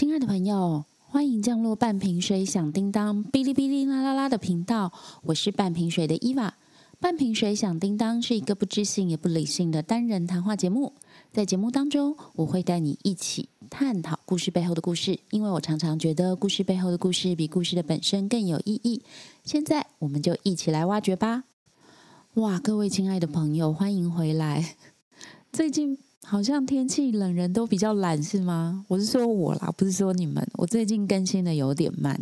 亲爱的朋友，欢迎降落半瓶水响叮当哔哩哔哩啦啦啦的频道。我是半瓶水的伊娃。半瓶水响叮当是一个不知性也不理性的单人谈话节目。在节目当中，我会带你一起探讨故事背后的故事，因为我常常觉得故事背后的故事比故事的本身更有意义。现在，我们就一起来挖掘吧！哇，各位亲爱的朋友，欢迎回来。最近。好像天气冷，人都比较懒，是吗？我是说我啦，不是说你们。我最近更新的有点慢，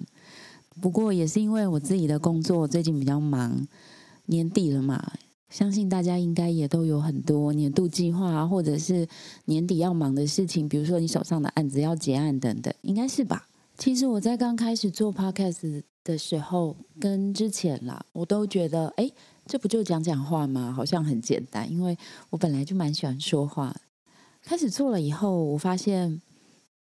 不过也是因为我自己的工作最近比较忙，年底了嘛，相信大家应该也都有很多年度计划，或者是年底要忙的事情，比如说你手上的案子要结案等等，应该是吧？其实我在刚开始做 podcast 的时候，跟之前啦，我都觉得，哎，这不就讲讲话吗？好像很简单，因为我本来就蛮喜欢说话。开始做了以后，我发现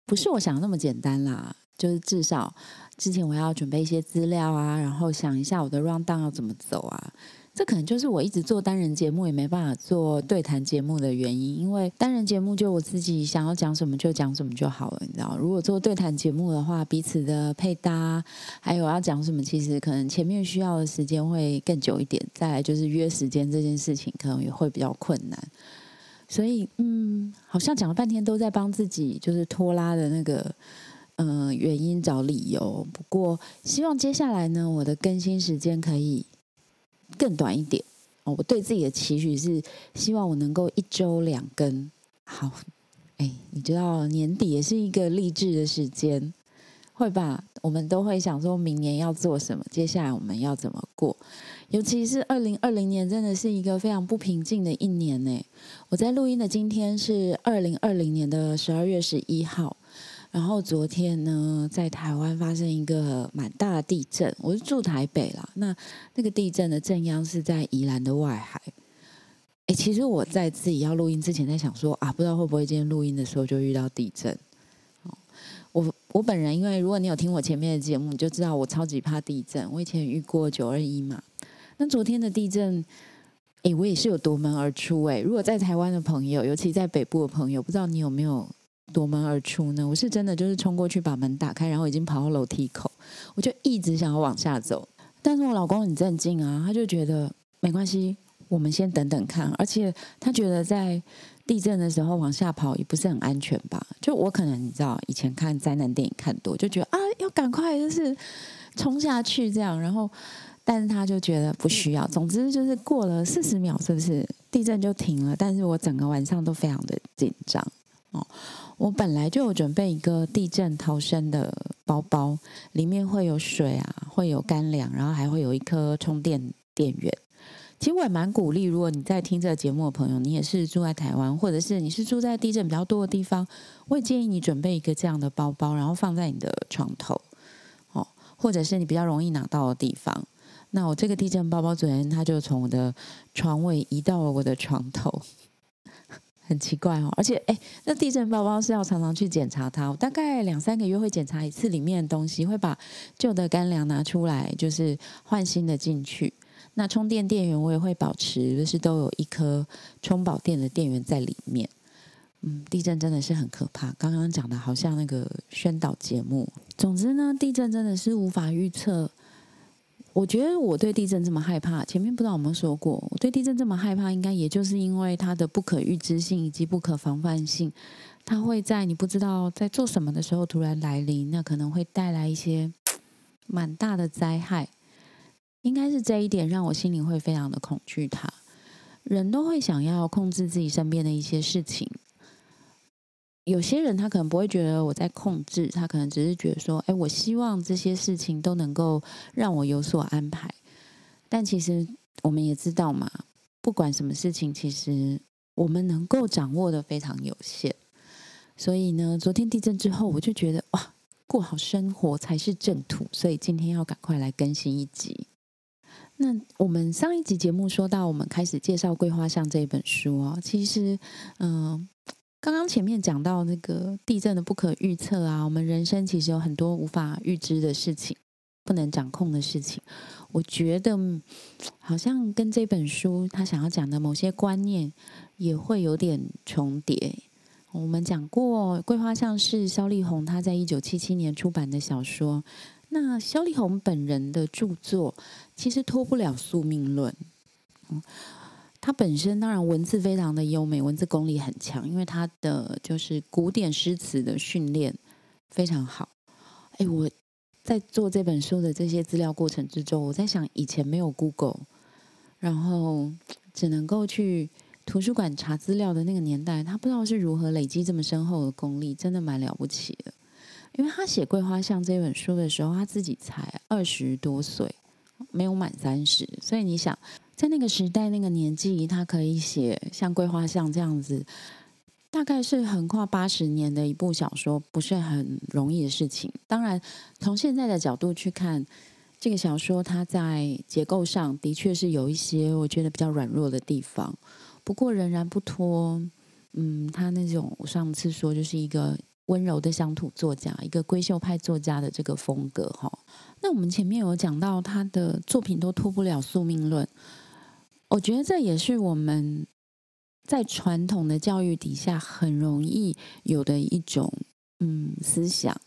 不是我想的那么简单啦。就是至少之前我要准备一些资料啊，然后想一下我的 round down 要怎么走啊。这可能就是我一直做单人节目也没办法做对谈节目的原因。因为单人节目就我自己想要讲什么就讲什么就好了，你知道。如果做对谈节目的话，彼此的配搭还有要讲什么，其实可能前面需要的时间会更久一点。再来就是约时间这件事情，可能也会比较困难。所以，嗯，好像讲了半天都在帮自己就是拖拉的那个，嗯，原因找理由。不过，希望接下来呢，我的更新时间可以更短一点哦。我对自己的期许是，希望我能够一周两更。好，哎，你知道年底也是一个励志的时间，会吧？我们都会想说明年要做什么，接下来我们要怎么过。尤其是二零二零年，真的是一个非常不平静的一年呢。我在录音的今天是二零二零年的十二月十一号，然后昨天呢，在台湾发生一个蛮大的地震。我是住台北啦，那那个地震的震央是在宜兰的外海。哎，其实我在自己要录音之前，在想说啊，不知道会不会今天录音的时候就遇到地震。我我本人，因为如果你有听我前面的节目，你就知道我超级怕地震。我以前遇过九二一嘛。那昨天的地震，哎，我也是有夺门而出哎。如果在台湾的朋友，尤其在北部的朋友，不知道你有没有夺门而出呢？我是真的就是冲过去把门打开，然后已经跑到楼梯口，我就一直想要往下走。但是我老公很镇静啊，他就觉得没关系，我们先等等看。而且他觉得在地震的时候往下跑也不是很安全吧？就我可能你知道，以前看灾难电影看多，就觉得啊，要赶快就是冲下去这样，然后。但是他就觉得不需要。总之就是过了四十秒，是不是地震就停了？但是我整个晚上都非常的紧张哦。我本来就有准备一个地震逃生的包包，里面会有水啊，会有干粮，然后还会有一颗充电电源。其实我也蛮鼓励，如果你在听这个节目的朋友，你也是住在台湾，或者是你是住在地震比较多的地方，我也建议你准备一个这样的包包，然后放在你的床头哦，或者是你比较容易拿到的地方。那我这个地震包包昨天它就从我的床尾移到了我的床头，很奇怪哦。而且哎，那地震包包是要常常去检查它，我大概两三个月会检查一次里面的东西，会把旧的干粮拿出来，就是换新的进去。那充电电源我也会保持，就是都有一颗充饱电的电源在里面。嗯，地震真的是很可怕。刚刚讲的好像那个宣导节目。总之呢，地震真的是无法预测。我觉得我对地震这么害怕，前面不知道有没有说过，我对地震这么害怕，应该也就是因为它的不可预知性以及不可防范性，它会在你不知道在做什么的时候突然来临，那可能会带来一些 蛮大的灾害。应该是这一点让我心里会非常的恐惧。它人都会想要控制自己身边的一些事情。有些人他可能不会觉得我在控制，他可能只是觉得说，哎，我希望这些事情都能够让我有所安排。但其实我们也知道嘛，不管什么事情，其实我们能够掌握的非常有限。所以呢，昨天地震之后，我就觉得哇，过好生活才是正途。所以今天要赶快来更新一集。那我们上一集节目说到，我们开始介绍《桂花巷》这一本书哦，其实，嗯。刚刚前面讲到那个地震的不可预测啊，我们人生其实有很多无法预知的事情，不能掌控的事情。我觉得好像跟这本书他想要讲的某些观念也会有点重叠我们讲过，《桂花巷》是萧丽红她在一九七七年出版的小说。那萧丽红本人的著作其实脱不了宿命论。他本身当然文字非常的优美，文字功力很强，因为他的就是古典诗词的训练非常好。哎，我在做这本书的这些资料过程之中，我在想，以前没有 Google，然后只能够去。图书馆查资料的那个年代，他不知道是如何累积这么深厚的功力，真的蛮了不起的。因为他写《桂花巷》这本书的时候，他自己才二十多岁，没有满三十。所以你想，在那个时代、那个年纪，他可以写像《桂花巷》这样子，大概是横跨八十年的一部小说，不是很容易的事情。当然，从现在的角度去看，这个小说它在结构上的确是有一些我觉得比较软弱的地方。不过仍然不脱，嗯，他那种我上次说就是一个温柔的乡土作家，一个闺秀派作家的这个风格哈。那我们前面有讲到他的作品都脱不了宿命论，我觉得这也是我们在传统的教育底下很容易有的一种嗯思想。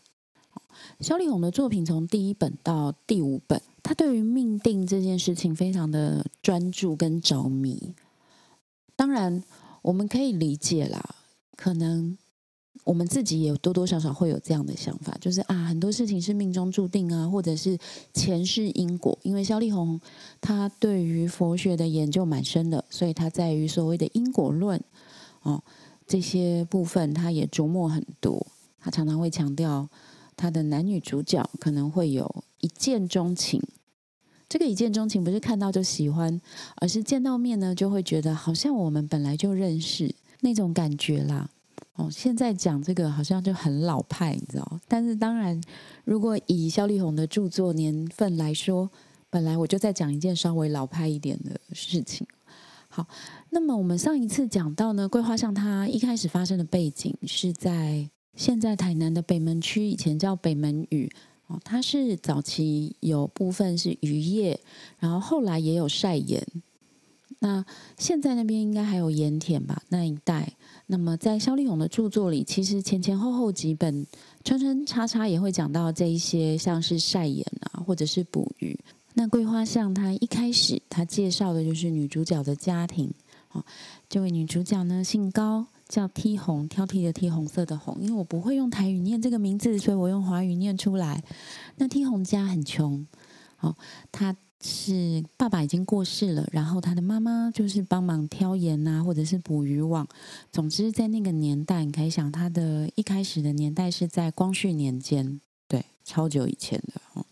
肖丽红的作品从第一本到第五本，他对于命定这件事情非常的专注跟着迷。当然，我们可以理解啦。可能我们自己也多多少少会有这样的想法，就是啊，很多事情是命中注定啊，或者是前世因果。因为萧丽红她对于佛学的研究蛮深的，所以她在于所谓的因果论哦这些部分，她也琢磨很多。她常常会强调，她的男女主角可能会有一见钟情。这个一见钟情不是看到就喜欢，而是见到面呢就会觉得好像我们本来就认识那种感觉啦。哦，现在讲这个好像就很老派，你知道？但是当然，如果以萧丽红的著作年份来说，本来我就在讲一件稍微老派一点的事情。好，那么我们上一次讲到呢，桂花巷它一开始发生的背景是在现在台南的北门区，以前叫北门屿。哦，它是早期有部分是渔业，然后后来也有晒盐。那现在那边应该还有盐田吧？那一带。那么在萧丽红的著作里，其实前前后后几本穿穿插插也会讲到这一些，像是晒盐啊，或者是捕鱼。那桂花巷它一开始它介绍的就是女主角的家庭。哦，这位女主角呢姓高。叫 T 红，挑剔的 T 红色的红，因为我不会用台语念这个名字，所以我用华语念出来。那 T 红家很穷，哦，她是爸爸已经过世了，然后他的妈妈就是帮忙挑盐啊，或者是捕鱼网。总之，在那个年代，你可以想，他的一开始的年代是在光绪年间，对，超久以前的。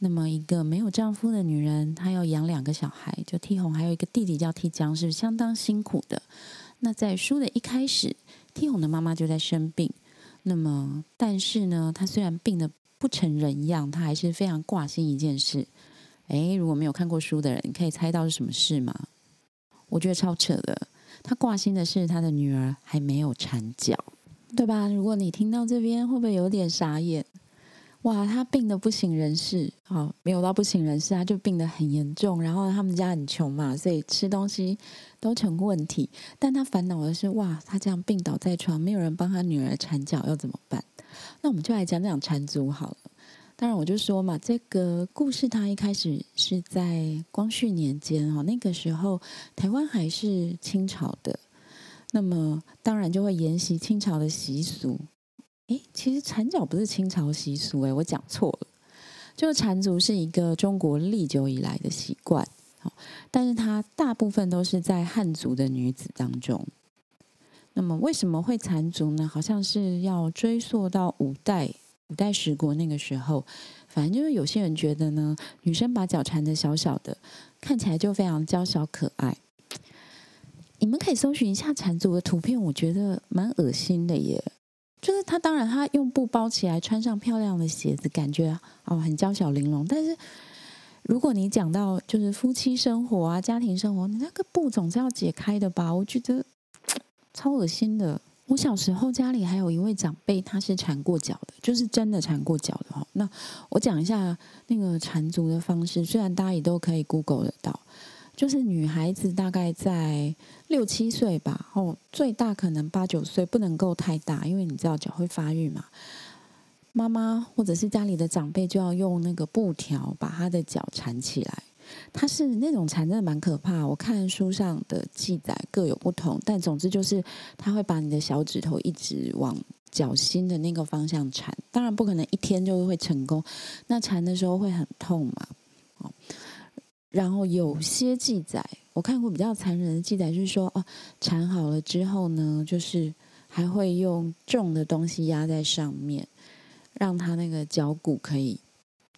那么，一个没有丈夫的女人，她要养两个小孩，就替红，还有一个弟弟叫替江，是相当辛苦的。那在书的一开始替红的妈妈就在生病。那么，但是呢，她虽然病得不成人样，她还是非常挂心一件事。诶，如果没有看过书的人，你可以猜到是什么事吗？我觉得超扯的。他挂心的是他的女儿还没有缠脚，对吧？如果你听到这边，会不会有点傻眼？哇，他病得不省人事，好，没有到不省人事，他就病得很严重。然后他们家很穷嘛，所以吃东西都成问题。但他烦恼的是，哇，他这样病倒在床，没有人帮他女儿缠脚，要怎么办？那我们就来讲讲缠足好了。当然，我就说嘛，这个故事它一开始是在光绪年间哈，那个时候台湾还是清朝的，那么当然就会沿袭清朝的习俗。哎，其实缠脚不是清朝习俗，哎，我讲错了。就是缠足是一个中国历久以来的习惯，但是它大部分都是在汉族的女子当中。那么为什么会缠足呢？好像是要追溯到五代，五代十国那个时候。反正就是有些人觉得呢，女生把脚缠的小小的，看起来就非常娇小可爱。你们可以搜寻一下缠足的图片，我觉得蛮恶心的耶。就是他，当然他用布包起来，穿上漂亮的鞋子，感觉哦很娇小玲珑。但是如果你讲到就是夫妻生活啊、家庭生活，你那个布总是要解开的吧？我觉得超恶心的。我小时候家里还有一位长辈，他是缠过脚的，就是真的缠过脚的哈。那我讲一下那个缠足的方式，虽然大家也都可以 Google 得到。就是女孩子大概在六七岁吧，哦，最大可能八九岁，不能够太大，因为你知道脚会发育嘛。妈妈或者是家里的长辈就要用那个布条把她的脚缠起来。它是那种缠真的蛮可怕，我看书上的记载各有不同，但总之就是他会把你的小指头一直往脚心的那个方向缠，当然不可能一天就会成功，那缠的时候会很痛嘛，哦，然后有些记载我看过比较残忍的记载就是说，哦，缠好了之后呢，就是还会用重的东西压在上面，让他那个脚骨可以。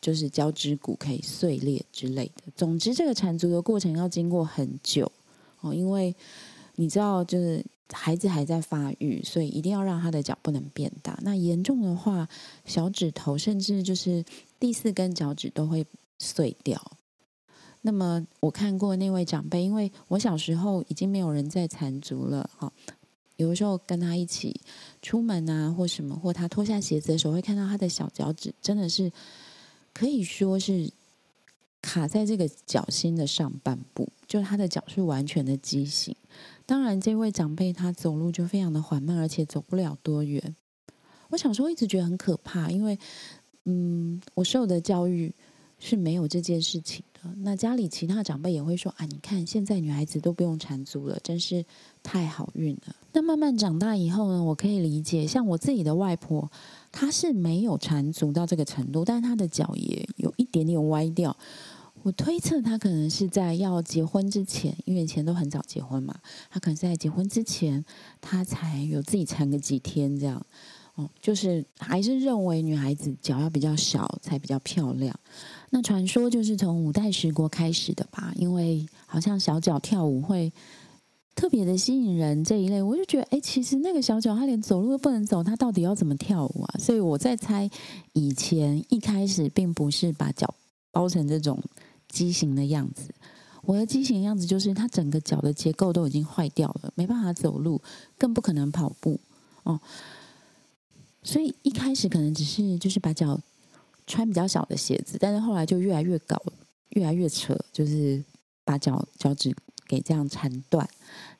就是脚趾骨可以碎裂之类的。总之，这个缠足的过程要经过很久哦，因为你知道，就是孩子还在发育，所以一定要让他的脚不能变大。那严重的话，小指头甚至就是第四根脚趾都会碎掉。那么我看过那位长辈，因为我小时候已经没有人在缠足了，哈，有的时候跟他一起出门啊，或什么，或他脱下鞋子的时候，会看到他的小脚趾真的是。可以说是卡在这个脚心的上半部，就他的脚是完全的畸形。当然，这位长辈他走路就非常的缓慢，而且走不了多远。我小时候一直觉得很可怕，因为嗯，我受的教育是没有这件事情的。那家里其他长辈也会说啊，你看现在女孩子都不用缠足了，真是太好运了。那慢慢长大以后呢，我可以理解，像我自己的外婆。他是没有缠足到这个程度，但是他的脚也有一点点歪掉。我推测他可能是在要结婚之前，因为以前都很早结婚嘛，他可能是在结婚之前，他才有自己缠个几天这样。哦，就是还是认为女孩子脚要比较小才比较漂亮。那传说就是从五代十国开始的吧，因为好像小脚跳舞会。特别的吸引人这一类，我就觉得，哎，其实那个小脚他连走路都不能走，他到底要怎么跳舞啊？所以我在猜，以前一开始并不是把脚包成这种畸形的样子。我的畸形样子就是他整个脚的结构都已经坏掉了，没办法走路，更不可能跑步哦。所以一开始可能只是就是把脚穿比较小的鞋子，但是后来就越来越搞，越来越扯，就是把脚脚趾。给这样缠断，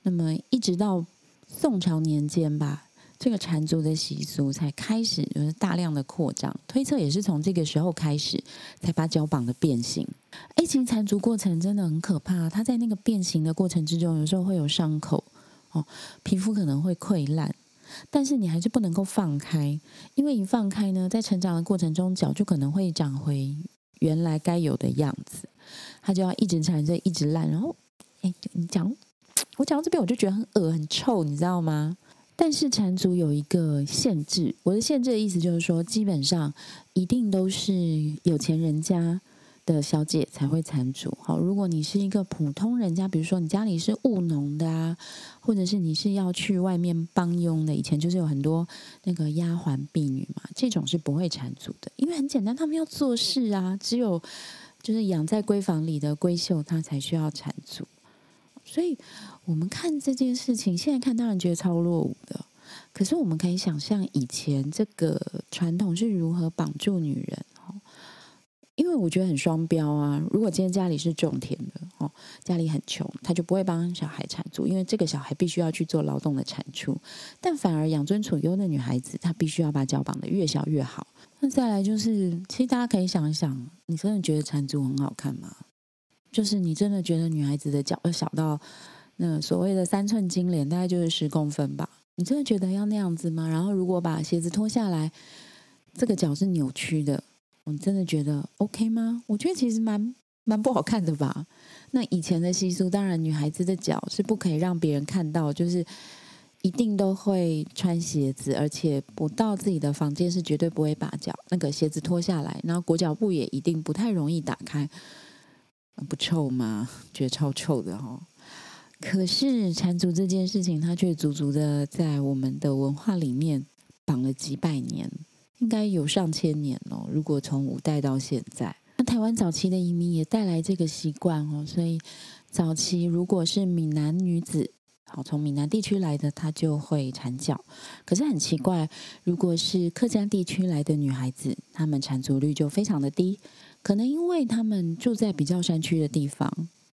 那么一直到宋朝年间吧，这个缠足的习俗才开始就是大量的扩张。推测也是从这个时候开始，才把脚绑的变形。哎，其实缠足过程真的很可怕，它在那个变形的过程之中，有时候会有伤口哦，皮肤可能会溃烂，但是你还是不能够放开，因为一放开呢，在成长的过程中，脚就可能会长回原来该有的样子，它就要一直缠着，一直烂，然后。你讲，我讲到这边我就觉得很恶很臭，你知道吗？但是缠足有一个限制，我的限制的意思就是说，基本上一定都是有钱人家的小姐才会缠足。好，如果你是一个普通人家，比如说你家里是务农的啊，或者是你是要去外面帮佣的，以前就是有很多那个丫鬟婢女嘛，这种是不会缠足的，因为很简单，他们要做事啊，只有就是养在闺房里的闺秀，她才需要缠足。所以，我们看这件事情，现在看当然觉得超落伍的。可是，我们可以想象以前这个传统是如何绑住女人哦。因为我觉得很双标啊。如果今天家里是种田的哦，家里很穷，他就不会帮小孩产出，因为这个小孩必须要去做劳动的产出。但反而养尊处优的女孩子，她必须要把脚绑得越小越好。那再来就是，其实大家可以想一想，你真的觉得缠足很好看吗？就是你真的觉得女孩子的脚要小到那所谓的三寸金莲，大概就是十公分吧？你真的觉得要那样子吗？然后如果把鞋子脱下来，这个脚是扭曲的，你真的觉得 OK 吗？我觉得其实蛮蛮不好看的吧。那以前的习俗，当然女孩子的脚是不可以让别人看到，就是一定都会穿鞋子，而且不到自己的房间是绝对不会把脚那个鞋子脱下来，然后裹脚布也一定不太容易打开。不臭吗？觉得超臭的哈。可是缠足这件事情，它却足足的在我们的文化里面绑了几百年，应该有上千年哦。如果从五代到现在，那台湾早期的移民也带来这个习惯哦。所以早期如果是闽南女子，好从闽南地区来的，她就会缠脚。可是很奇怪，如果是客家地区来的女孩子，她们缠足率就非常的低。可能因为他们住在比较山区的地方，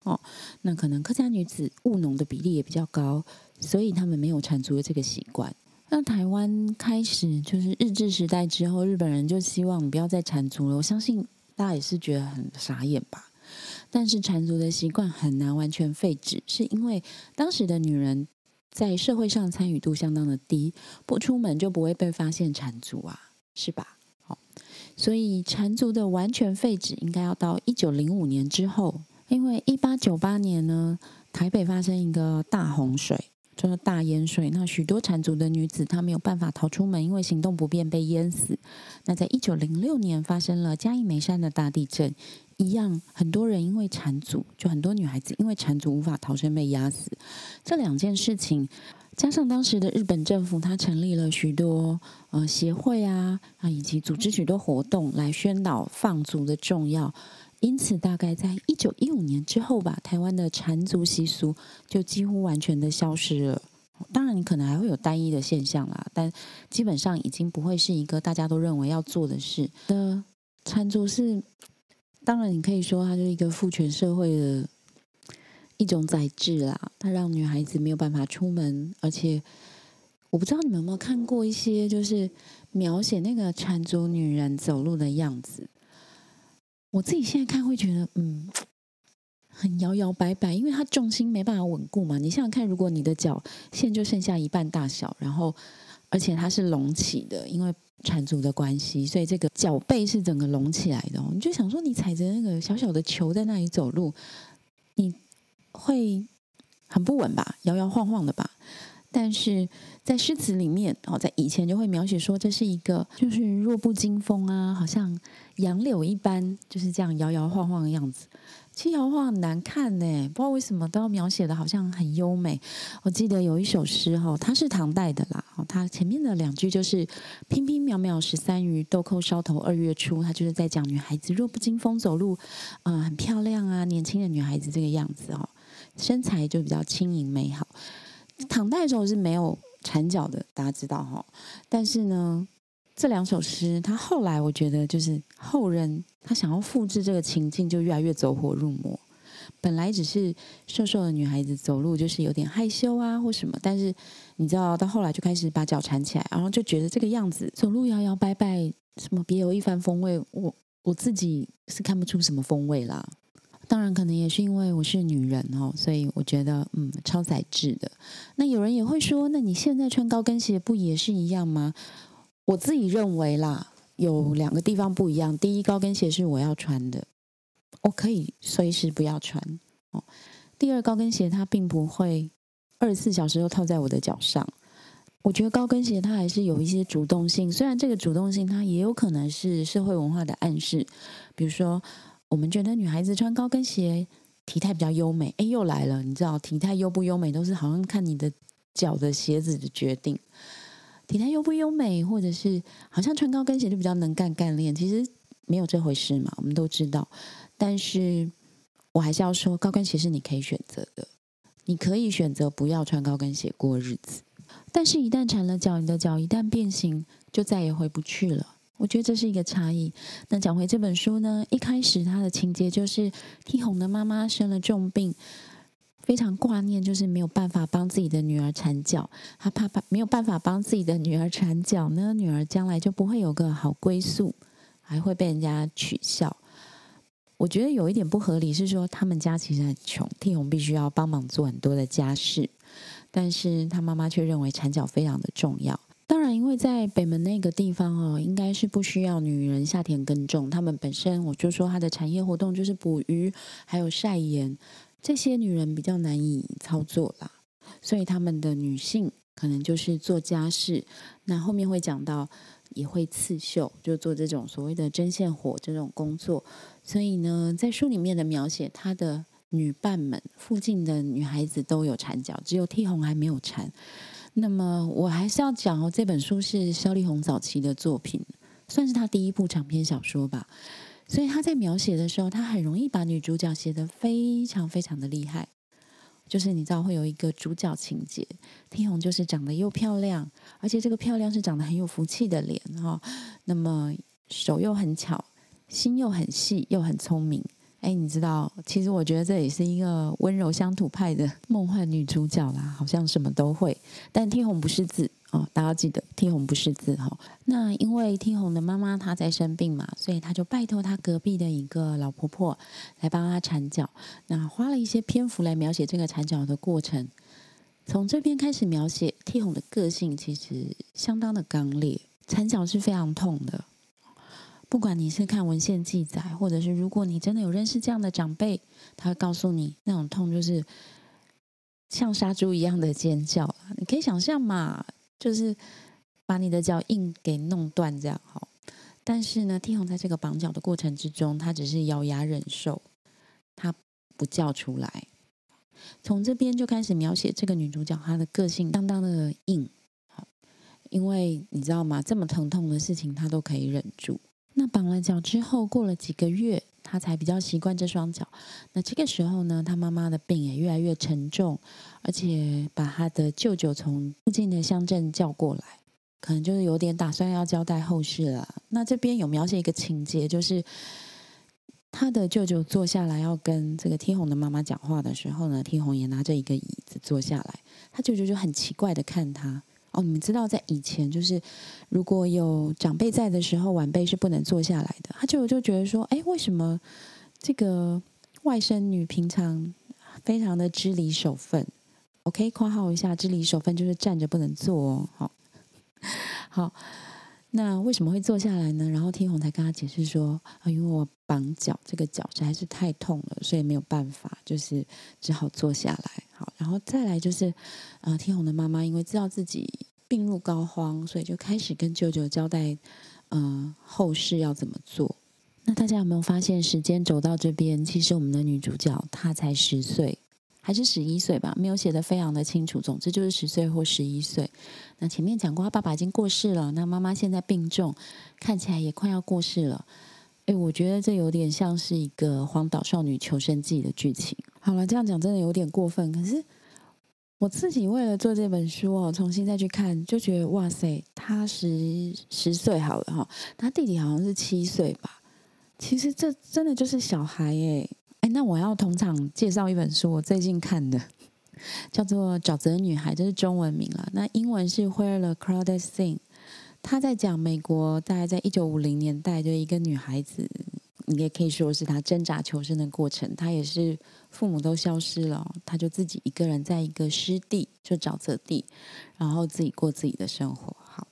哦，那可能客家女子务农的比例也比较高，所以他们没有缠足的这个习惯。那台湾开始就是日治时代之后，日本人就希望不要再缠足了。我相信大家也是觉得很傻眼吧。但是缠足的习惯很难完全废止，是因为当时的女人在社会上参与度相当的低，不出门就不会被发现缠足啊，是吧？所以缠足的完全废止应该要到一九零五年之后，因为一八九八年呢，台北发生一个大洪水。就是大淹水，那许多缠足的女子她没有办法逃出门，因为行动不便被淹死。那在一九零六年发生了嘉义梅山的大地震，一样很多人因为缠足，就很多女孩子因为缠足无法逃生被压死。这两件事情，加上当时的日本政府，他成立了许多呃协会啊啊，以及组织许多活动来宣导放足的重要。因此，大概在一九一五年之后吧，台湾的缠足习俗就几乎完全的消失了。当然，你可能还会有单一的现象啦，但基本上已经不会是一个大家都认为要做的事。的缠足是，当然你可以说它就是一个父权社会的一种载制啦，它让女孩子没有办法出门，而且我不知道你们有没有看过一些就是描写那个缠足女人走路的样子。我自己现在看会觉得，嗯，很摇摇摆摆，因为它重心没办法稳固嘛。你想想看，如果你的脚现在就剩下一半大小，然后而且它是隆起的，因为缠足的关系，所以这个脚背是整个隆起来的。你就想说，你踩着那个小小的球在那里走路，你会很不稳吧，摇摇晃晃的吧？但是在诗词里面，哦，在以前就会描写说，这是一个就是弱不禁风啊，好像杨柳一般，就是这样摇摇晃晃的样子。其实摇晃很难看呢，不知道为什么都要描写的好像很优美。我记得有一首诗哈，它是唐代的啦，它前面的两句就是“翩翩渺渺十三余，豆蔻梢头二月初”，它就是在讲女孩子弱不禁风走路，嗯，很漂亮啊，年轻的女孩子这个样子哦，身材就比较轻盈美好。唐代的时候是没有缠脚的，大家知道哈。但是呢，这两首诗，他后来我觉得就是后人他想要复制这个情境，就越来越走火入魔。本来只是瘦瘦的女孩子走路就是有点害羞啊或什么，但是你知道到后来就开始把脚缠起来，然后就觉得这个样子走路摇摇摆摆，什么别有一番风味。我我自己是看不出什么风味啦。当然，可能也是因为我是女人哦，所以我觉得嗯，超载质的。那有人也会说，那你现在穿高跟鞋不也是一样吗？我自己认为啦，有两个地方不一样。第一，高跟鞋是我要穿的，我可以随时不要穿哦。第二，高跟鞋它并不会二十四小时都套在我的脚上。我觉得高跟鞋它还是有一些主动性，虽然这个主动性它也有可能是社会文化的暗示，比如说。我们觉得女孩子穿高跟鞋体态比较优美，哎，又来了。你知道体态优不优美，都是好像看你的脚的鞋子的决定。体态优不优美，或者是好像穿高跟鞋就比较能干干练，其实没有这回事嘛。我们都知道，但是我还是要说，高跟鞋是你可以选择的，你可以选择不要穿高跟鞋过日子。但是，一旦缠了脚，你的脚一旦变形，就再也回不去了。我觉得这是一个差异。那讲回这本书呢，一开始它的情节就是替红的妈妈生了重病，非常挂念，就是没有办法帮自己的女儿缠脚。她怕怕没有办法帮自己的女儿缠脚呢，女儿将来就不会有个好归宿，还会被人家取笑。我觉得有一点不合理，是说他们家其实很穷，替红必须要帮忙做很多的家事，但是他妈妈却认为缠脚非常的重要。当然，因为在北门那个地方哦，应该是不需要女人下田耕种。他们本身，我就说他的产业活动就是捕鱼，还有晒盐，这些女人比较难以操作啦。所以他们的女性可能就是做家事。那后面会讲到，也会刺绣，就做这种所谓的针线活这种工作。所以呢，在书里面的描写，他的女伴们，附近的女孩子都有缠脚，只有替红还没有缠。那么我还是要讲哦，这本书是萧丽红早期的作品，算是她第一部长篇小说吧。所以她在描写的时候，她很容易把女主角写得非常非常的厉害。就是你知道会有一个主角情节，天红就是长得又漂亮，而且这个漂亮是长得很有福气的脸哈。那么手又很巧，心又很细，又很聪明，哎，你知道，其实我觉得这也是一个温柔乡土派的梦幻女主角啦，好像什么都会。但天红不识字哦，大家记得天红不识字哈。那因为天红的妈妈她在生病嘛，所以她就拜托她隔壁的一个老婆婆来帮她缠脚。那花了一些篇幅来描写这个缠脚的过程。从这边开始描写天红的个性，其实相当的刚烈，缠脚是非常痛的。不管你是看文献记载，或者是如果你真的有认识这样的长辈，他会告诉你，那种痛就是像杀猪一样的尖叫。你可以想象嘛，就是把你的脚印给弄断这样哈。但是呢，天红在这个绑脚的过程之中，他只是咬牙忍受，他不叫出来。从这边就开始描写这个女主角，她的个性相当的硬，因为你知道吗？这么疼痛的事情，她都可以忍住。那绑了脚之后，过了几个月，他才比较习惯这双脚。那这个时候呢，他妈妈的病也越来越沉重，而且把他的舅舅从附近的乡镇叫过来，可能就是有点打算要交代后事了。那这边有描写一个情节，就是他的舅舅坐下来要跟这个天红的妈妈讲话的时候呢，天红也拿着一个椅子坐下来，他舅舅就很奇怪的看他。哦，你们知道，在以前，就是如果有长辈在的时候，晚辈是不能坐下来的。他就就觉得说，哎，为什么这个外甥女平常非常的知礼守分？OK，括号一下，知礼守分就是站着不能坐哦。好，好，那为什么会坐下来呢？然后天红才跟他解释说，啊，因为我绑脚，这个脚实在是太痛了，所以没有办法，就是只好坐下来。好，然后再来就是，呃，天红的妈妈因为知道自己病入膏肓，所以就开始跟舅舅交代，嗯，后事要怎么做。那大家有没有发现，时间走到这边，其实我们的女主角她才十岁，还是十一岁吧？没有写的非常的清楚。总之就是十岁或十一岁。那前面讲过，他爸爸已经过世了，那妈妈现在病重，看起来也快要过世了。哎，我觉得这有点像是一个荒岛少女求生记的剧情。好了，这样讲真的有点过分。可是我自己为了做这本书哦，重新再去看，就觉得哇塞，他十十岁好了哈，他弟弟好像是七岁吧。其实这真的就是小孩哎那我要同场介绍一本书，我最近看的，叫做《沼泽女孩》，这是中文名了。那英文是《Where the crowd is sing》。他在讲美国，大概在一九五零年代，就一个女孩子，你也可以说是她挣扎求生的过程。她也是父母都消失了，她就自己一个人在一个湿地，就沼泽地，然后自己过自己的生活。好，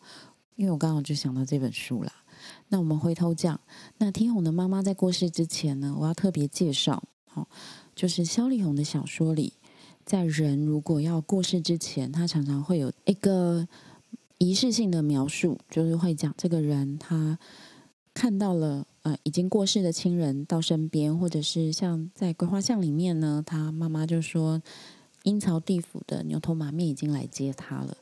因为我刚好就想到这本书啦。那我们回头讲，那天红的妈妈在过世之前呢，我要特别介绍，好，就是萧丽红的小说里，在人如果要过世之前，他常常会有一个。仪式性的描述就是会讲这个人他看到了呃已经过世的亲人到身边，或者是像在桂花巷里面呢，他妈妈就说阴曹地府的牛头马面已经来接他了。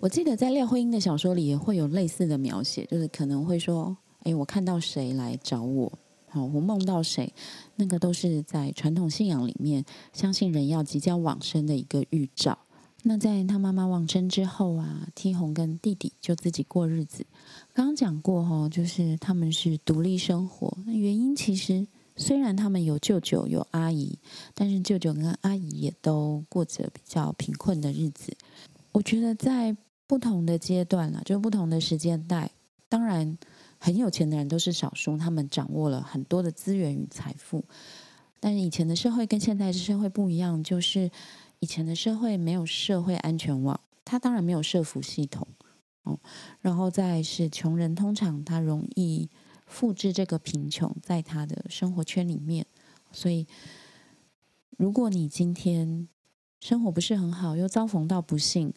我记得在廖慧英的小说里也会有类似的描写，就是可能会说，哎，我看到谁来找我，好，我梦到谁，那个都是在传统信仰里面相信人要即将往生的一个预兆。那在他妈妈往生之后啊，T 红跟弟弟就自己过日子。刚刚讲过哈，就是他们是独立生活。那原因其实虽然他们有舅舅有阿姨，但是舅舅跟阿姨也都过着比较贫困的日子。我觉得在不同的阶段了，就不同的时间带，当然很有钱的人都是少数，他们掌握了很多的资源与财富。但是以前的社会跟现在的社会不一样，就是。以前的社会没有社会安全网，他当然没有社服系统，哦，然后再是穷人，通常他容易复制这个贫穷在他的生活圈里面，所以如果你今天生活不是很好，又遭逢到不幸，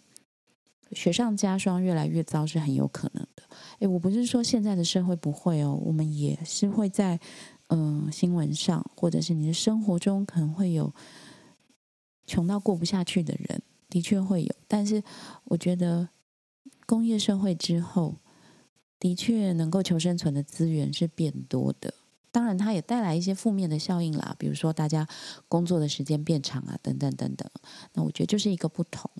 雪上加霜，越来越糟是很有可能的。诶，我不是说现在的社会不会哦，我们也是会在嗯新闻上，或者是你的生活中可能会有。穷到过不下去的人的确会有，但是我觉得工业社会之后，的确能够求生存的资源是变多的。当然，它也带来一些负面的效应啦，比如说大家工作的时间变长啊，等等等等。那我觉得就是一个不同。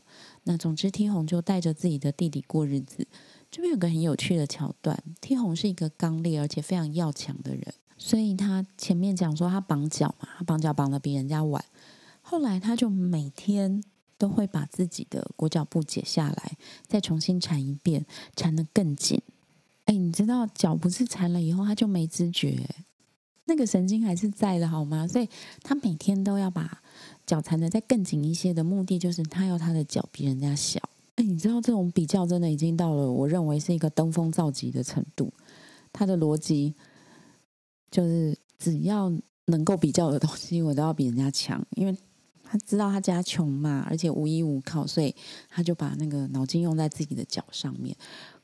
那总之，天红就带着自己的弟弟过日子。这边有个很有趣的桥段，天红是一个刚烈而且非常要强的人。所以他前面讲说他绑脚嘛，他绑脚绑的比人家晚。后来他就每天都会把自己的裹脚布解下来，再重新缠一遍，缠得更紧。哎，你知道脚不是缠了以后他就没知觉，那个神经还是在的好吗？所以他每天都要把脚缠的再更紧一些的目的，就是他要他的脚比人家小。哎，你知道这种比较真的已经到了我认为是一个登峰造极的程度，他的逻辑。就是只要能够比较的东西，我都要比人家强，因为他知道他家穷嘛，而且无依无靠，所以他就把那个脑筋用在自己的脚上面。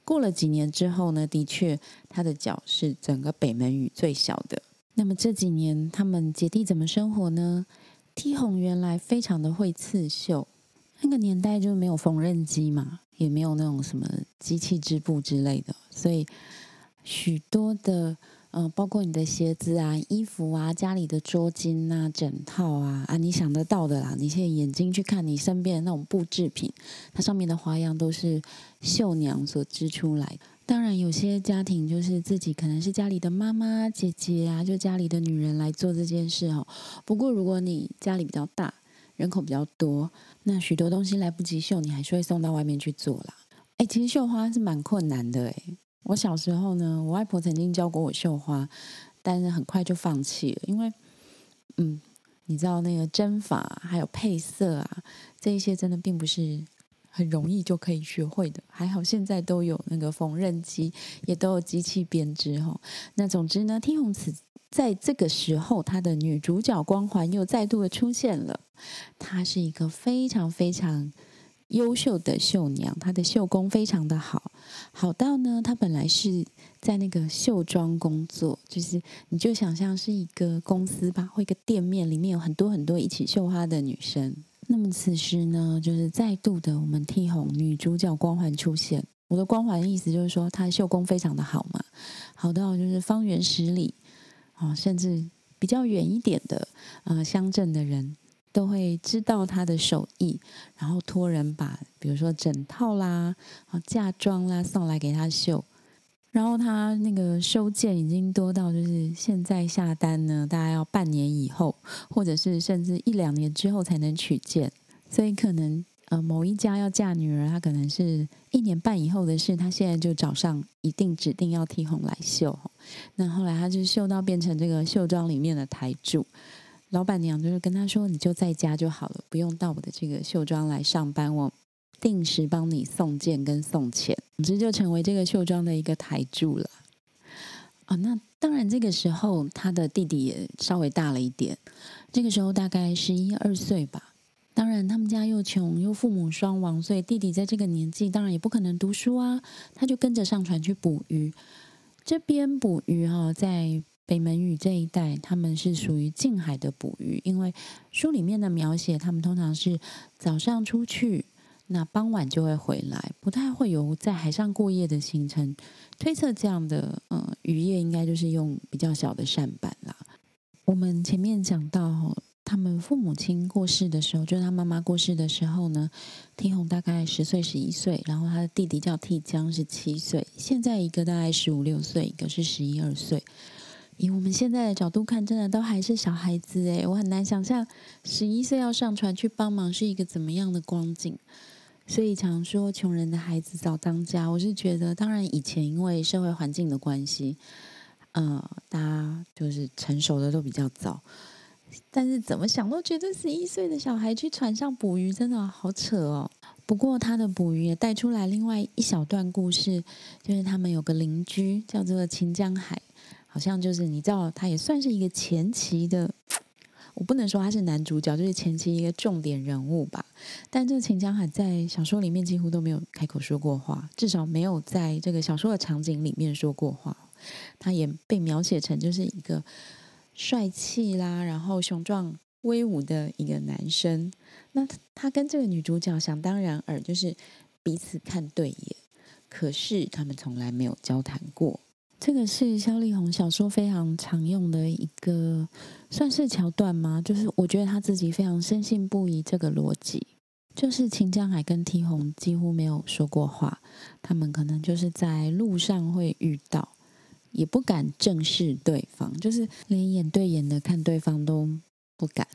过了几年之后呢，的确他的脚是整个北门语最小的。那么这几年他们姐弟怎么生活呢？T 红原来非常的会刺绣，那个年代就没有缝纫机嘛，也没有那种什么机器织布之类的，所以许多的。嗯，包括你的鞋子啊、衣服啊、家里的桌巾啊、枕套啊啊，你想得到的啦。你现在眼睛去看你身边的那种布制品，它上面的花样都是绣娘所织出来。当然，有些家庭就是自己可能是家里的妈妈、姐姐啊，就家里的女人来做这件事哦。不过，如果你家里比较大，人口比较多，那许多东西来不及绣，你还是会送到外面去做啦。哎，其实绣花是蛮困难的哎。我小时候呢，我外婆曾经教过我绣花，但是很快就放弃了，因为，嗯，你知道那个针法还有配色啊，这一些真的并不是很容易就可以学会的。还好现在都有那个缝纫机，也都有机器编织哈。那总之呢，天虹子在这个时候，她的女主角光环又再度的出现了。她是一个非常非常。优秀的绣娘，她的绣工非常的好，好到呢，她本来是在那个绣庄工作，就是你就想象是一个公司吧，或一个店面里面有很多很多一起绣花的女生。那么此时呢，就是再度的我们替红女主角光环出现。我的光环意思就是说，她绣工非常的好嘛，好到就是方圆十里啊，甚至比较远一点的呃乡镇的人。都会知道她的手艺，然后托人把，比如说整套啦、啊嫁妆啦送来给她绣，然后他那个收件已经多到，就是现在下单呢，大概要半年以后，或者是甚至一两年之后才能取件，所以可能呃某一家要嫁女儿，他可能是一年半以后的事，他现在就早上一定指定要替红来绣，那后来他就绣到变成这个绣庄里面的台柱。老板娘就是跟他说：“你就在家就好了，不用到我的这个绣庄来上班，我定时帮你送件跟送钱，总之就成为这个绣庄的一个台柱了。”啊，那当然，这个时候他的弟弟也稍微大了一点，这个时候大概十一二岁吧。当然，他们家又穷又父母双亡，所以弟弟在这个年纪当然也不可能读书啊，他就跟着上船去捕鱼。这边捕鱼哈，在。北门屿这一带，他们是属于近海的捕鱼，因为书里面的描写，他们通常是早上出去，那傍晚就会回来，不太会有在海上过夜的行程。推测这样的呃渔业，应该就是用比较小的扇板啦。我们前面讲到，他们父母亲过世的时候，就是他妈妈过世的时候呢，天红大概十岁、十一岁，然后他的弟弟叫替江是七岁，现在一个大概十五六岁，一个是十一二岁。以我们现在的角度看，真的都还是小孩子诶，我很难想象十一岁要上船去帮忙是一个怎么样的光景。所以常说穷人的孩子早当家，我是觉得，当然以前因为社会环境的关系，呃，大家就是成熟的都比较早。但是怎么想都觉得十一岁的小孩去船上捕鱼真的好扯哦。不过他的捕鱼也带出来另外一小段故事，就是他们有个邻居叫做秦江海。好像就是你知道，他也算是一个前期的，我不能说他是男主角，就是前期一个重点人物吧。但这个秦江海在小说里面几乎都没有开口说过话，至少没有在这个小说的场景里面说过话。他也被描写成就是一个帅气啦，然后雄壮威武的一个男生。那他跟这个女主角想当然尔，就是彼此看对眼，可是他们从来没有交谈过。这个是肖丽红小说非常常用的一个，算是桥段吗？就是我觉得他自己非常深信不疑这个逻辑，就是秦江海跟 T 红几乎没有说过话，他们可能就是在路上会遇到，也不敢正视对方，就是连眼对眼的看对方都不敢。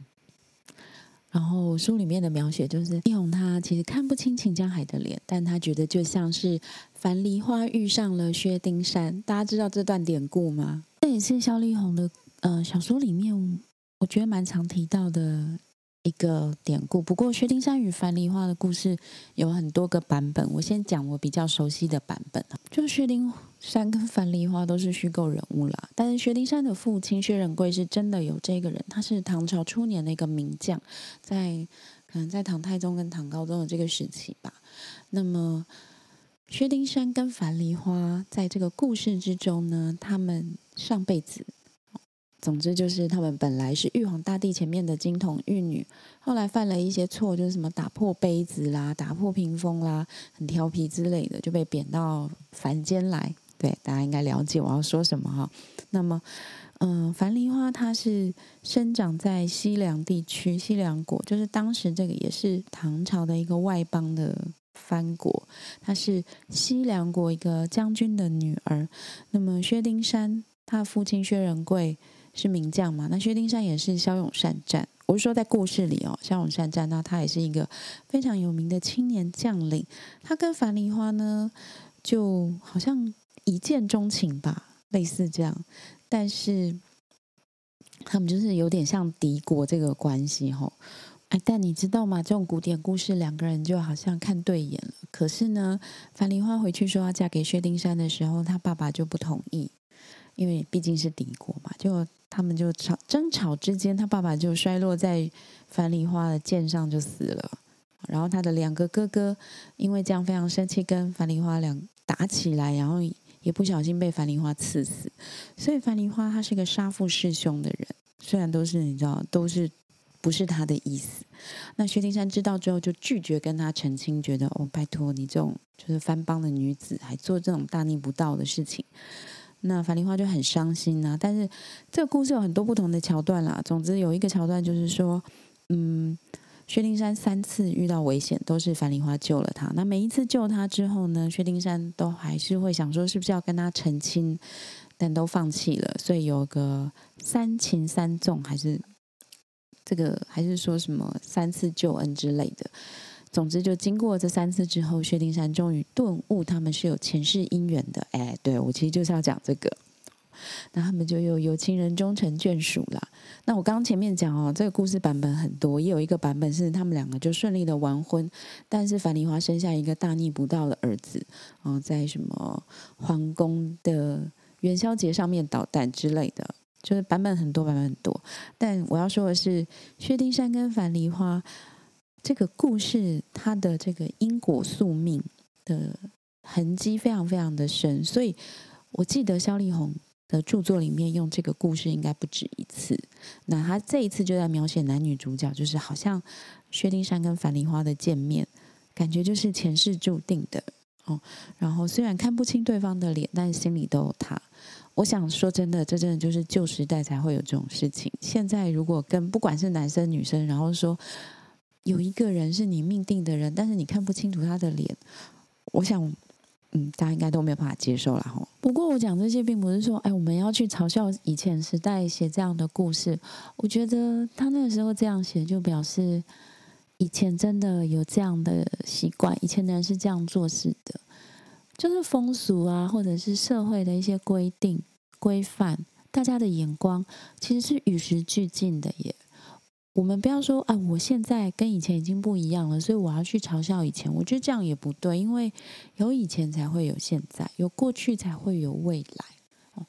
然后书里面的描写就是，丽红她其实看不清秦江海的脸，但她觉得就像是樊梨花遇上了薛丁山。大家知道这段典故吗？这也是肖丽红的呃小说里面，我觉得蛮常提到的。一个典故，不过薛丁山与樊梨花的故事有很多个版本。我先讲我比较熟悉的版本就薛丁山跟樊梨花都是虚构人物啦。但是薛丁山的父亲薛仁贵是真的有这个人，他是唐朝初年的一个名将，在可能在唐太宗跟唐高宗的这个时期吧。那么薛丁山跟樊梨花在这个故事之中呢，他们上辈子。总之就是，他们本来是玉皇大帝前面的金童玉女，后来犯了一些错，就是什么打破杯子啦、打破屏风啦、很调皮之类的，就被贬到凡间来。对，大家应该了解我要说什么哈。那么，嗯，樊梨花它是生长在西凉地区，西凉国就是当时这个也是唐朝的一个外邦的藩国，她是西凉国一个将军的女儿。那么薛丁山他父亲薛仁贵。是名将嘛？那薛丁山也是骁勇善战。我是说，在故事里哦，骁勇善战，那他也是一个非常有名的青年将领。他跟樊梨花呢，就好像一见钟情吧，类似这样。但是他们就是有点像敌国这个关系吼。哎，但你知道吗？这种古典故事，两个人就好像看对眼了。可是呢，樊梨花回去说要嫁给薛丁山的时候，他爸爸就不同意。因为毕竟是敌国嘛，就他们就吵争吵之间，他爸爸就摔落在樊梨花的剑上就死了。然后他的两个哥哥因为这样非常生气，跟樊梨花两打起来，然后也不小心被樊梨花刺死。所以樊梨花他是个杀父弑兄的人，虽然都是你知道都是不是他的意思。那薛丁山知道之后就拒绝跟他成亲，觉得哦拜托你这种就是藩帮的女子还做这种大逆不道的事情。那樊梨花就很伤心呐，但是这个故事有很多不同的桥段啦。总之有一个桥段就是说，嗯，薛丁山三次遇到危险，都是樊梨花救了他。那每一次救他之后呢，薛丁山都还是会想说是不是要跟他成亲，但都放弃了。所以有个三擒三纵，还是这个还是说什么三次救恩之类的。总之，就经过这三次之后，薛丁山终于顿悟，他们是有前世姻缘的。哎，对我其实就是要讲这个，那他们就有有情人终成眷属了。那我刚刚前面讲哦，这个故事版本很多，也有一个版本是他们两个就顺利的完婚，但是樊梨花生下一个大逆不道的儿子，然后在什么皇宫的元宵节上面捣蛋之类的，就是版本很多，版本很多。但我要说的是，薛丁山跟樊梨花。这个故事它的这个因果宿命的痕迹非常非常的深，所以我记得萧丽红的著作里面用这个故事应该不止一次。那他这一次就在描写男女主角，就是好像薛丁山跟樊梨花的见面，感觉就是前世注定的哦。然后虽然看不清对方的脸，但心里都有他。我想说真的，这真的就是旧时代才会有这种事情。现在如果跟不管是男生女生，然后说。有一个人是你命定的人，但是你看不清楚他的脸，我想，嗯，大家应该都没有办法接受了哈。不过我讲这些并不是说，哎，我们要去嘲笑以前时代写这样的故事。我觉得他那个时候这样写，就表示以前真的有这样的习惯，以前的人是这样做事的，就是风俗啊，或者是社会的一些规定规范，大家的眼光其实是与时俱进的耶。我们不要说啊，我现在跟以前已经不一样了，所以我要去嘲笑以前。我觉得这样也不对，因为有以前才会有现在，有过去才会有未来。哦，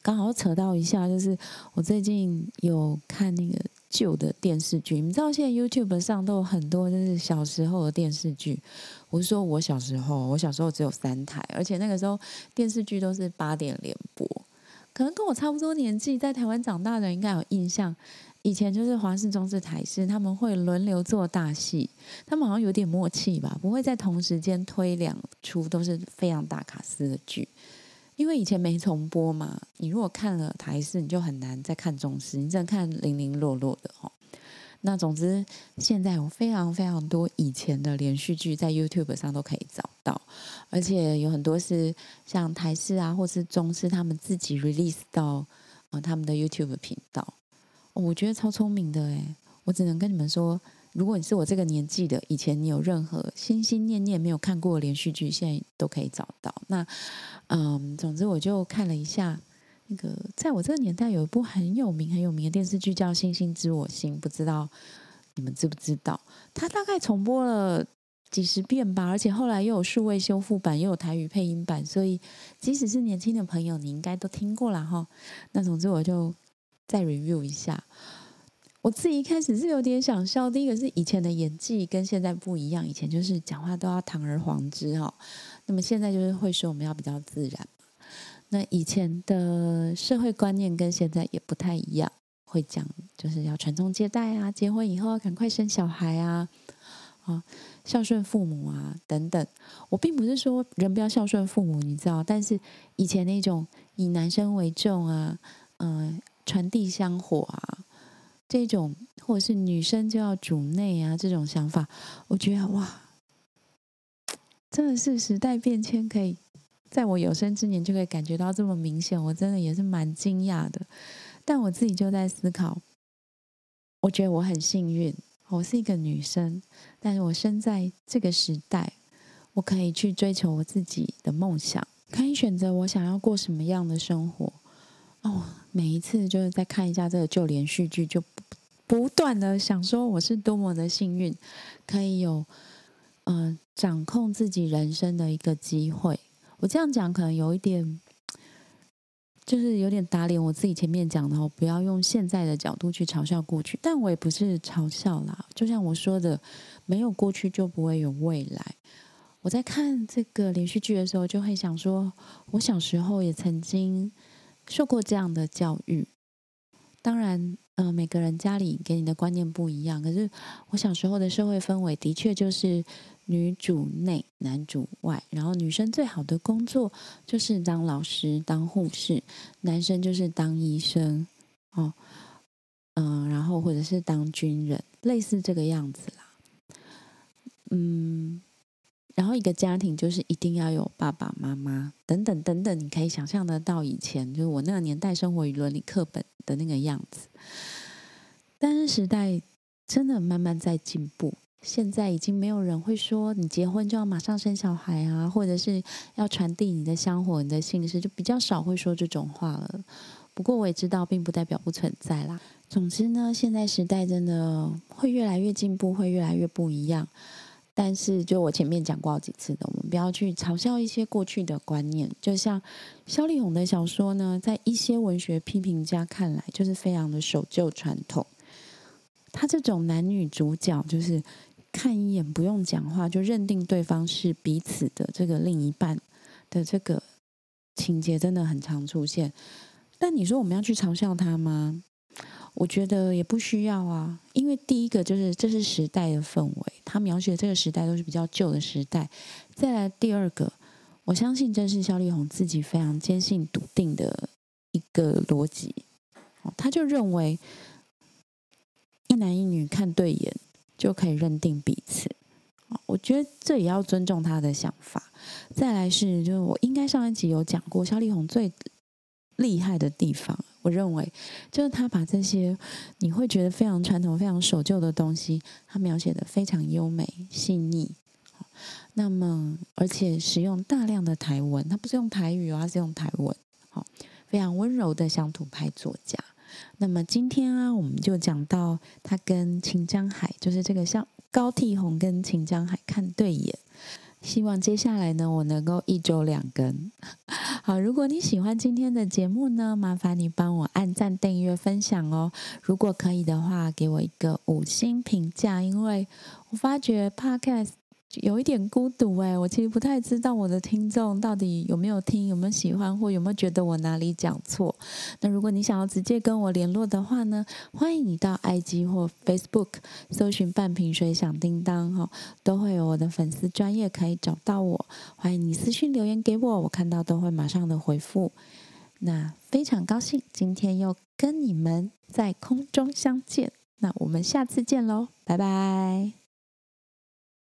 刚好扯到一下，就是我最近有看那个旧的电视剧，你知道现在 YouTube 上都有很多就是小时候的电视剧。我是说我小时候，我小时候只有三台，而且那个时候电视剧都是八点连播，可能跟我差不多年纪，在台湾长大的应该有印象。以前就是华视、中视、台视，他们会轮流做大戏，他们好像有点默契吧，不会在同时间推两出都是非常大卡司的剧，因为以前没重播嘛。你如果看了台视，你就很难再看中视，你只能看零零落落的哦。那总之，现在有非常非常多以前的连续剧在 YouTube 上都可以找到，而且有很多是像台视啊，或是中视他们自己 release 到呃他们的 YouTube 频道。我觉得超聪明的诶，我只能跟你们说，如果你是我这个年纪的，以前你有任何心心念念没有看过的连续剧，现在都可以找到。那嗯，总之我就看了一下。那个，在我这个年代，有一部很有名、很有名的电视剧叫《星星知我心》，不知道你们知不知道？它大概重播了几十遍吧，而且后来又有数位修复版，又有台语配音版，所以即使是年轻的朋友，你应该都听过了哈。那总之，我就再 review 一下。我自己一开始是有点想笑，第一个是以前的演技跟现在不一样，以前就是讲话都要堂而皇之哈，那么现在就是会说我们要比较自然。那以前的社会观念跟现在也不太一样，会讲就是要传宗接代啊，结婚以后要赶快生小孩啊，啊，孝顺父母啊等等。我并不是说人不要孝顺父母，你知道，但是以前那种以男生为重啊，嗯，传递香火啊，这种或者是女生就要主内啊这种想法，我觉得哇，真的是时代变迁可以。在我有生之年就可以感觉到这么明显，我真的也是蛮惊讶的。但我自己就在思考，我觉得我很幸运，我是一个女生，但是我生在这个时代，我可以去追求我自己的梦想，可以选择我想要过什么样的生活。哦，每一次就是在看一下这个旧连续剧，就不断的想说我是多么的幸运，可以有嗯掌控自己人生的一个机会。我这样讲可能有一点，就是有点打脸我自己前面讲的哦，不要用现在的角度去嘲笑过去。但我也不是嘲笑啦，就像我说的，没有过去就不会有未来。我在看这个连续剧的时候，就会想说，我小时候也曾经受过这样的教育。当然，嗯，每个人家里给你的观念不一样，可是我小时候的社会氛围的确就是。女主内，男主外，然后女生最好的工作就是当老师、当护士，男生就是当医生，哦，嗯，然后或者是当军人，类似这个样子啦。嗯，然后一个家庭就是一定要有爸爸妈妈等等等等，你可以想象得到以前就是我那个年代生活与伦理课本的那个样子，但是时代真的慢慢在进步。现在已经没有人会说你结婚就要马上生小孩啊，或者是要传递你的香火、你的姓氏，就比较少会说这种话了。不过我也知道，并不代表不存在啦。总之呢，现在时代真的会越来越进步，会越来越不一样。但是，就我前面讲过好几次的，我们不要去嘲笑一些过去的观念。就像萧丽红的小说呢，在一些文学批评家看来，就是非常的守旧传统。他这种男女主角就是。看一眼不用讲话就认定对方是彼此的这个另一半的这个情节真的很常出现，但你说我们要去嘲笑他吗？我觉得也不需要啊，因为第一个就是这是时代的氛围，他描写的这个时代都是比较旧的时代。再来第二个，我相信这是肖丽红自己非常坚信笃定的一个逻辑，他就认为一男一女看对眼。就可以认定彼此，我觉得这也要尊重他的想法。再来是，就是我应该上一集有讲过，肖丽红最厉害的地方，我认为就是他把这些你会觉得非常传统、非常守旧的东西，他描写的非常优美细腻。那么，而且使用大量的台文，他不是用台语哦，他是用台文，好，非常温柔的乡土派作家。那么今天啊，我们就讲到他跟秦江海，就是这个像高替红跟秦江海看对眼。希望接下来呢，我能够一周两更。好，如果你喜欢今天的节目呢，麻烦你帮我按赞、订阅、分享哦。如果可以的话，给我一个五星评价，因为我发觉 Podcast。有一点孤独哎，我其实不太知道我的听众到底有没有听，有没有喜欢，或有没有觉得我哪里讲错。那如果你想要直接跟我联络的话呢，欢迎你到 IG 或 Facebook 搜寻“半瓶水响叮当”哈，都会有我的粉丝专业可以找到我。欢迎你私信留言给我，我看到都会马上的回复。那非常高兴今天又跟你们在空中相见。那我们下次见喽，拜拜。